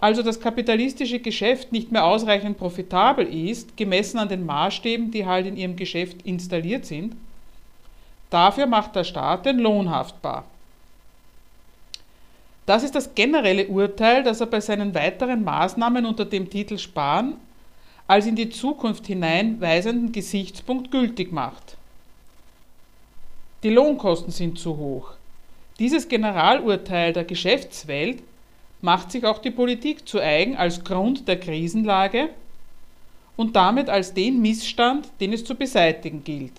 also das kapitalistische Geschäft nicht mehr ausreichend profitabel ist, gemessen an den Maßstäben, die halt in ihrem Geschäft installiert sind, dafür macht der Staat den Lohn haftbar. Das ist das generelle Urteil, das er bei seinen weiteren Maßnahmen unter dem Titel Sparen als in die Zukunft hinein weisenden Gesichtspunkt gültig macht. Die Lohnkosten sind zu hoch. Dieses Generalurteil der Geschäftswelt macht sich auch die Politik zu eigen als Grund der Krisenlage und damit als den Missstand, den es zu beseitigen gilt.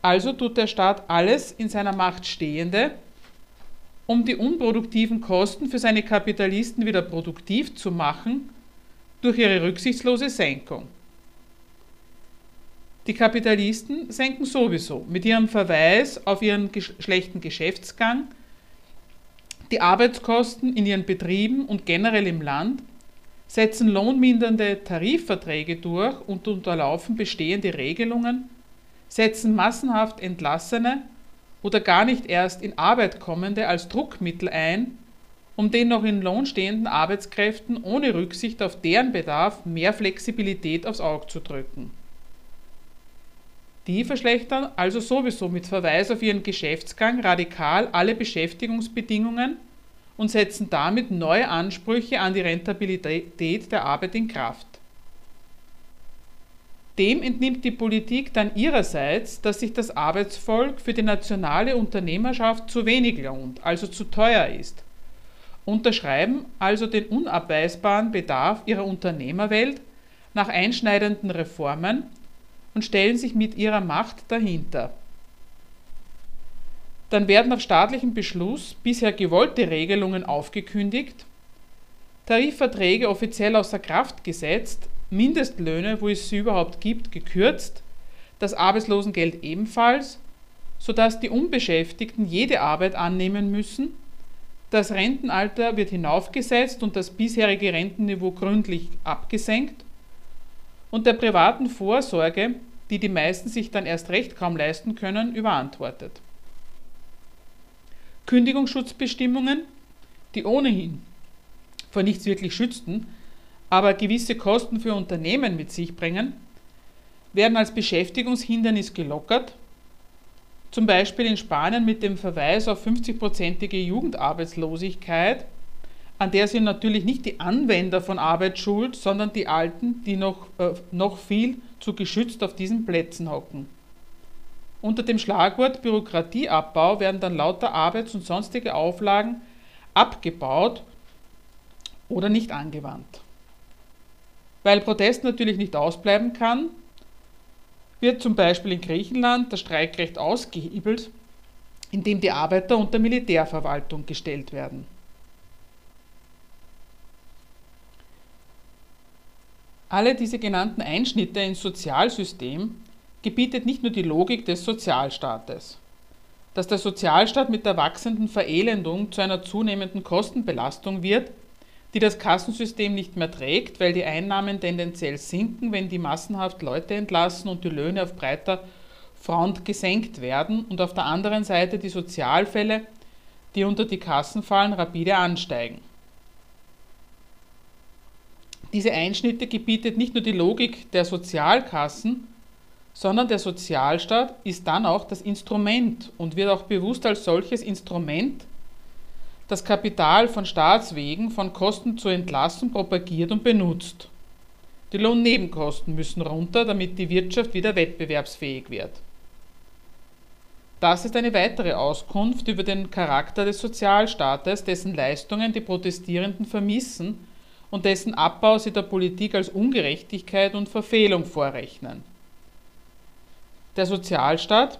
Also tut der Staat alles in seiner Macht Stehende, um die unproduktiven Kosten für seine Kapitalisten wieder produktiv zu machen durch ihre rücksichtslose Senkung. Die Kapitalisten senken sowieso mit ihrem Verweis auf ihren schlechten Geschäftsgang die Arbeitskosten in ihren Betrieben und generell im Land, setzen lohnmindernde Tarifverträge durch und unterlaufen bestehende Regelungen, setzen massenhaft Entlassene oder gar nicht erst in Arbeit kommende als Druckmittel ein, um den noch in Lohn stehenden Arbeitskräften ohne Rücksicht auf deren Bedarf mehr Flexibilität aufs Auge zu drücken. Die verschlechtern also sowieso mit Verweis auf ihren Geschäftsgang radikal alle Beschäftigungsbedingungen und setzen damit neue Ansprüche an die Rentabilität der Arbeit in Kraft. Dem entnimmt die Politik dann ihrerseits, dass sich das Arbeitsvolk für die nationale Unternehmerschaft zu wenig lohnt, also zu teuer ist, unterschreiben also den unabweisbaren Bedarf ihrer Unternehmerwelt nach einschneidenden Reformen und stellen sich mit ihrer Macht dahinter. Dann werden auf staatlichen Beschluss bisher gewollte Regelungen aufgekündigt, Tarifverträge offiziell außer Kraft gesetzt, Mindestlöhne, wo es sie überhaupt gibt, gekürzt, das Arbeitslosengeld ebenfalls, sodass die Unbeschäftigten jede Arbeit annehmen müssen, das Rentenalter wird hinaufgesetzt und das bisherige Rentenniveau gründlich abgesenkt und der privaten Vorsorge, die die meisten sich dann erst recht kaum leisten können, überantwortet. Kündigungsschutzbestimmungen, die ohnehin vor nichts wirklich schützten, aber gewisse Kosten für Unternehmen mit sich bringen, werden als Beschäftigungshindernis gelockert, zum Beispiel in Spanien mit dem Verweis auf 50-prozentige Jugendarbeitslosigkeit, an der sind natürlich nicht die Anwender von Arbeit schuld, sondern die Alten, die noch, äh, noch viel zu geschützt auf diesen Plätzen hocken. Unter dem Schlagwort Bürokratieabbau werden dann lauter Arbeits- und sonstige Auflagen abgebaut oder nicht angewandt. Weil Protest natürlich nicht ausbleiben kann, wird zum Beispiel in Griechenland das Streikrecht ausgehebelt, indem die Arbeiter unter Militärverwaltung gestellt werden. Alle diese genannten Einschnitte ins Sozialsystem gebietet nicht nur die Logik des Sozialstaates. Dass der Sozialstaat mit der wachsenden Verelendung zu einer zunehmenden Kostenbelastung wird, die das Kassensystem nicht mehr trägt, weil die Einnahmen tendenziell sinken, wenn die massenhaft Leute entlassen und die Löhne auf breiter Front gesenkt werden und auf der anderen Seite die Sozialfälle, die unter die Kassen fallen, rapide ansteigen. Diese Einschnitte gebietet nicht nur die Logik der Sozialkassen, sondern der Sozialstaat ist dann auch das Instrument und wird auch bewusst als solches Instrument, das Kapital von Staatswegen von Kosten zu entlassen, propagiert und benutzt. Die Lohnnebenkosten müssen runter, damit die Wirtschaft wieder wettbewerbsfähig wird. Das ist eine weitere Auskunft über den Charakter des Sozialstaates, dessen Leistungen die Protestierenden vermissen und dessen Abbau sie der Politik als Ungerechtigkeit und Verfehlung vorrechnen. Der Sozialstaat,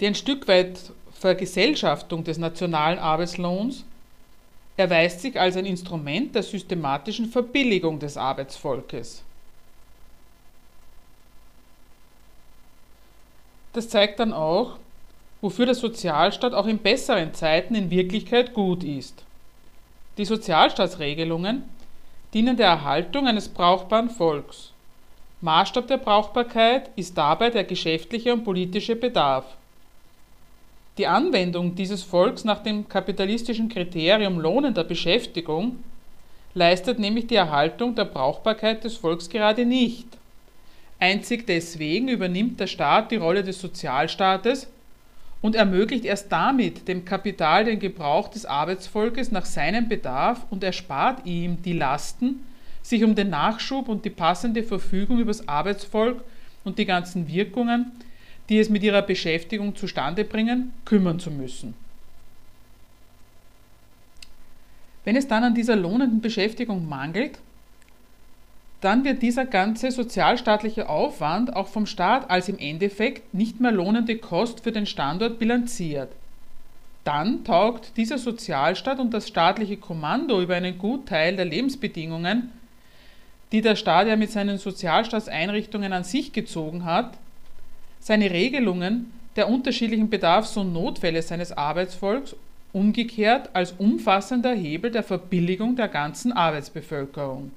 die ein Stück weit Vergesellschaftung des nationalen Arbeitslohns, erweist sich als ein Instrument der systematischen Verbilligung des Arbeitsvolkes. Das zeigt dann auch, wofür der Sozialstaat auch in besseren Zeiten in Wirklichkeit gut ist. Die Sozialstaatsregelungen dienen der Erhaltung eines brauchbaren Volks. Maßstab der Brauchbarkeit ist dabei der geschäftliche und politische Bedarf. Die Anwendung dieses Volks nach dem kapitalistischen Kriterium lohnender Beschäftigung leistet nämlich die Erhaltung der Brauchbarkeit des Volks gerade nicht. Einzig deswegen übernimmt der Staat die Rolle des Sozialstaates und ermöglicht erst damit dem Kapital den Gebrauch des Arbeitsvolkes nach seinem Bedarf und erspart ihm die Lasten, sich um den Nachschub und die passende Verfügung über das Arbeitsvolk und die ganzen Wirkungen, die es mit ihrer Beschäftigung zustande bringen, kümmern zu müssen. Wenn es dann an dieser lohnenden Beschäftigung mangelt, dann wird dieser ganze sozialstaatliche Aufwand auch vom Staat als im Endeffekt nicht mehr lohnende Kost für den Standort bilanziert. Dann taugt dieser Sozialstaat und das staatliche Kommando über einen Gutteil der Lebensbedingungen, die der Staat ja mit seinen Sozialstaatseinrichtungen an sich gezogen hat, seine Regelungen der unterschiedlichen Bedarfs- und Notfälle seines Arbeitsvolks umgekehrt als umfassender Hebel der Verbilligung der ganzen Arbeitsbevölkerung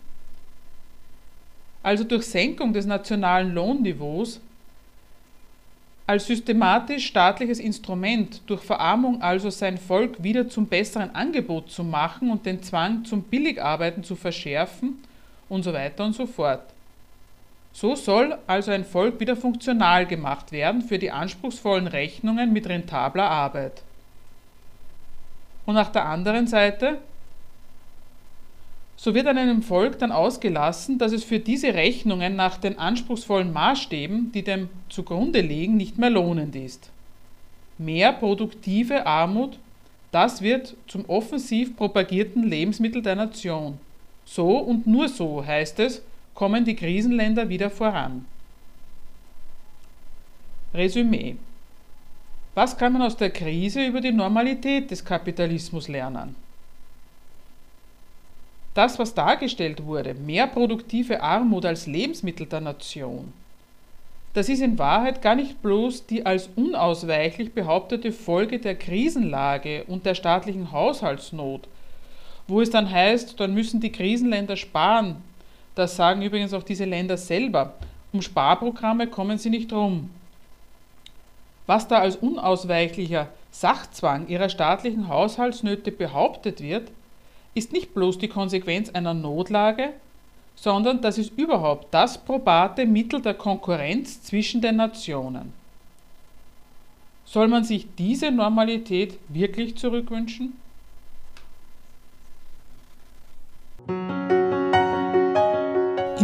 also durch Senkung des nationalen Lohnniveaus, als systematisch staatliches Instrument durch Verarmung also sein Volk wieder zum besseren Angebot zu machen und den Zwang zum Billigarbeiten zu verschärfen und so weiter und so fort. So soll also ein Volk wieder funktional gemacht werden für die anspruchsvollen Rechnungen mit rentabler Arbeit. Und nach der anderen Seite so wird an einem Volk dann ausgelassen, dass es für diese Rechnungen nach den anspruchsvollen Maßstäben, die dem zugrunde liegen, nicht mehr lohnend ist. Mehr produktive Armut, das wird zum offensiv propagierten Lebensmittel der Nation. So und nur so, heißt es, kommen die Krisenländer wieder voran. Resümee. Was kann man aus der Krise über die Normalität des Kapitalismus lernen? das, was dargestellt wurde, mehr produktive Armut als Lebensmittel der Nation, das ist in Wahrheit gar nicht bloß die als unausweichlich behauptete Folge der Krisenlage und der staatlichen Haushaltsnot, wo es dann heißt, dann müssen die Krisenländer sparen. Das sagen übrigens auch diese Länder selber. Um Sparprogramme kommen sie nicht rum. Was da als unausweichlicher Sachzwang ihrer staatlichen Haushaltsnöte behauptet wird, ist nicht bloß die Konsequenz einer Notlage, sondern das ist überhaupt das probate Mittel der Konkurrenz zwischen den Nationen. Soll man sich diese Normalität wirklich zurückwünschen?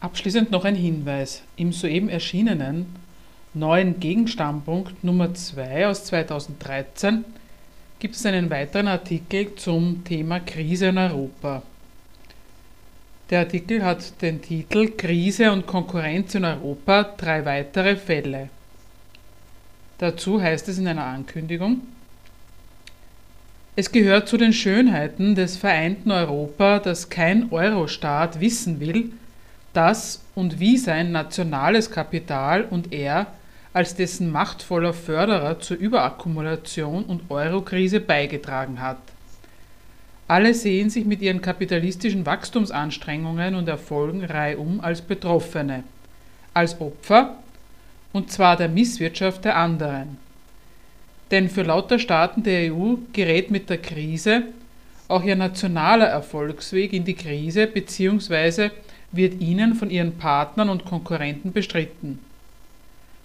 Abschließend noch ein Hinweis. Im soeben erschienenen neuen Gegenstandpunkt Nummer 2 aus 2013 gibt es einen weiteren Artikel zum Thema Krise in Europa. Der Artikel hat den Titel Krise und Konkurrenz in Europa, drei weitere Fälle. Dazu heißt es in einer Ankündigung, Es gehört zu den Schönheiten des vereinten Europa, dass kein Euro-Staat wissen will, dass und wie sein nationales Kapital und er als dessen machtvoller Förderer zur Überakkumulation und Eurokrise beigetragen hat. Alle sehen sich mit ihren kapitalistischen Wachstumsanstrengungen und Erfolgen reihum als Betroffene, als Opfer, und zwar der Misswirtschaft der anderen. Denn für lauter Staaten der EU gerät mit der Krise auch ihr nationaler Erfolgsweg in die Krise bzw. wird ihnen von ihren Partnern und Konkurrenten bestritten.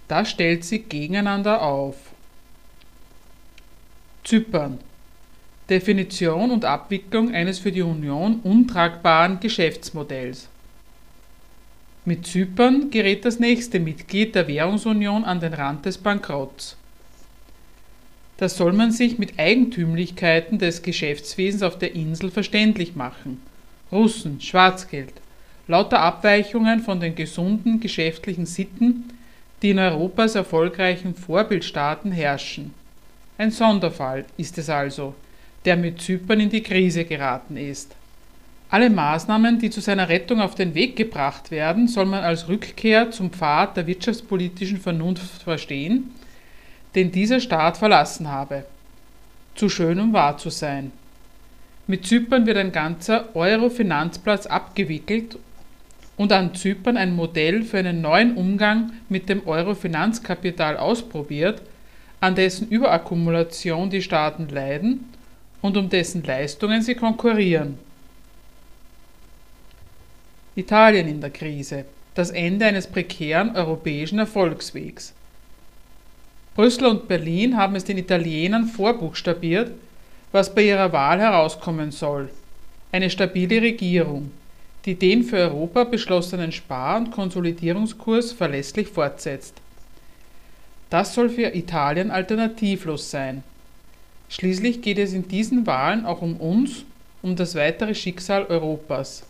Das stellt sie gegeneinander auf. Zypern Definition und Abwicklung eines für die Union untragbaren Geschäftsmodells. Mit Zypern gerät das nächste Mitglied der Währungsunion an den Rand des Bankrotts. Da soll man sich mit Eigentümlichkeiten des Geschäftswesens auf der Insel verständlich machen. Russen, Schwarzgeld, lauter Abweichungen von den gesunden geschäftlichen Sitten, die in Europas erfolgreichen Vorbildstaaten herrschen. Ein Sonderfall ist es also, der mit Zypern in die Krise geraten ist. Alle Maßnahmen, die zu seiner Rettung auf den Weg gebracht werden, soll man als Rückkehr zum Pfad der wirtschaftspolitischen Vernunft verstehen, den dieser Staat verlassen habe. Zu schön, um wahr zu sein. Mit Zypern wird ein ganzer Euro-Finanzplatz abgewickelt und an Zypern ein Modell für einen neuen Umgang mit dem Euro-Finanzkapital ausprobiert, an dessen Überakkumulation die Staaten leiden und um dessen Leistungen sie konkurrieren. Italien in der Krise. Das Ende eines prekären europäischen Erfolgswegs. Brüssel und Berlin haben es den Italienern vorbuchstabiert, was bei ihrer Wahl herauskommen soll. Eine stabile Regierung, die den für Europa beschlossenen Spar- und Konsolidierungskurs verlässlich fortsetzt. Das soll für Italien alternativlos sein. Schließlich geht es in diesen Wahlen auch um uns, um das weitere Schicksal Europas.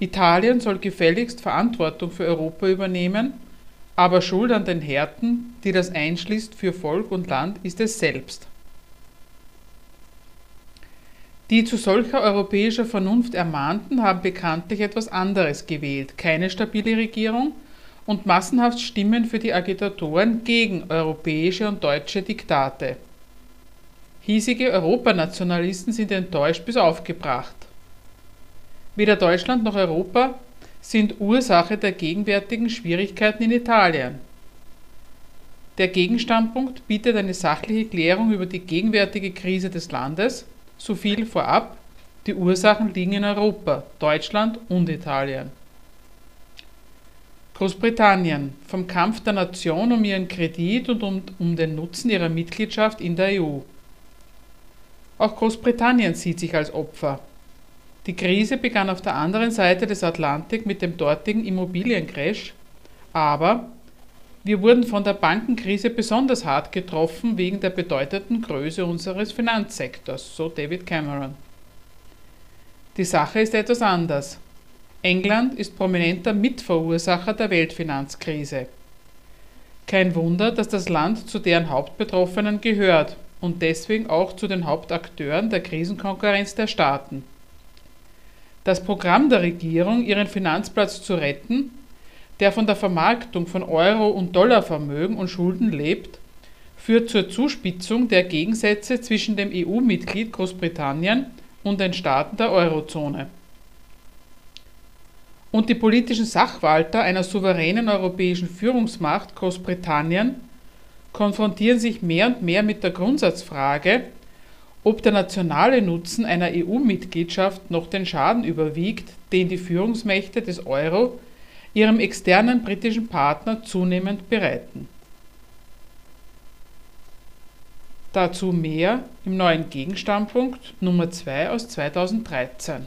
Italien soll gefälligst Verantwortung für Europa übernehmen, aber Schuld an den Härten, die das einschließt für Volk und Land, ist es selbst. Die zu solcher europäischer Vernunft Ermahnten haben bekanntlich etwas anderes gewählt, keine stabile Regierung und massenhaft Stimmen für die Agitatoren gegen europäische und deutsche Diktate. Hiesige Europanationalisten sind enttäuscht bis aufgebracht. Weder Deutschland noch Europa sind Ursache der gegenwärtigen Schwierigkeiten in Italien. Der Gegenstandpunkt bietet eine sachliche Klärung über die gegenwärtige Krise des Landes, so viel vorab, die Ursachen liegen in Europa, Deutschland und Italien. Großbritannien vom Kampf der Nation um ihren Kredit und um, um den Nutzen ihrer Mitgliedschaft in der EU. Auch Großbritannien sieht sich als Opfer. Die Krise begann auf der anderen Seite des Atlantik mit dem dortigen Immobiliencrash, aber wir wurden von der Bankenkrise besonders hart getroffen wegen der bedeutenden Größe unseres Finanzsektors, so David Cameron. Die Sache ist etwas anders. England ist prominenter Mitverursacher der Weltfinanzkrise. Kein Wunder, dass das Land zu deren Hauptbetroffenen gehört und deswegen auch zu den Hauptakteuren der Krisenkonkurrenz der Staaten. Das Programm der Regierung, ihren Finanzplatz zu retten, der von der Vermarktung von Euro- und Dollarvermögen und Schulden lebt, führt zur Zuspitzung der Gegensätze zwischen dem EU-Mitglied Großbritannien und den Staaten der Eurozone. Und die politischen Sachwalter einer souveränen europäischen Führungsmacht Großbritannien konfrontieren sich mehr und mehr mit der Grundsatzfrage, ob der nationale Nutzen einer EU-Mitgliedschaft noch den Schaden überwiegt, den die Führungsmächte des Euro ihrem externen britischen Partner zunehmend bereiten. Dazu mehr im neuen Gegenstandpunkt Nummer 2 aus 2013.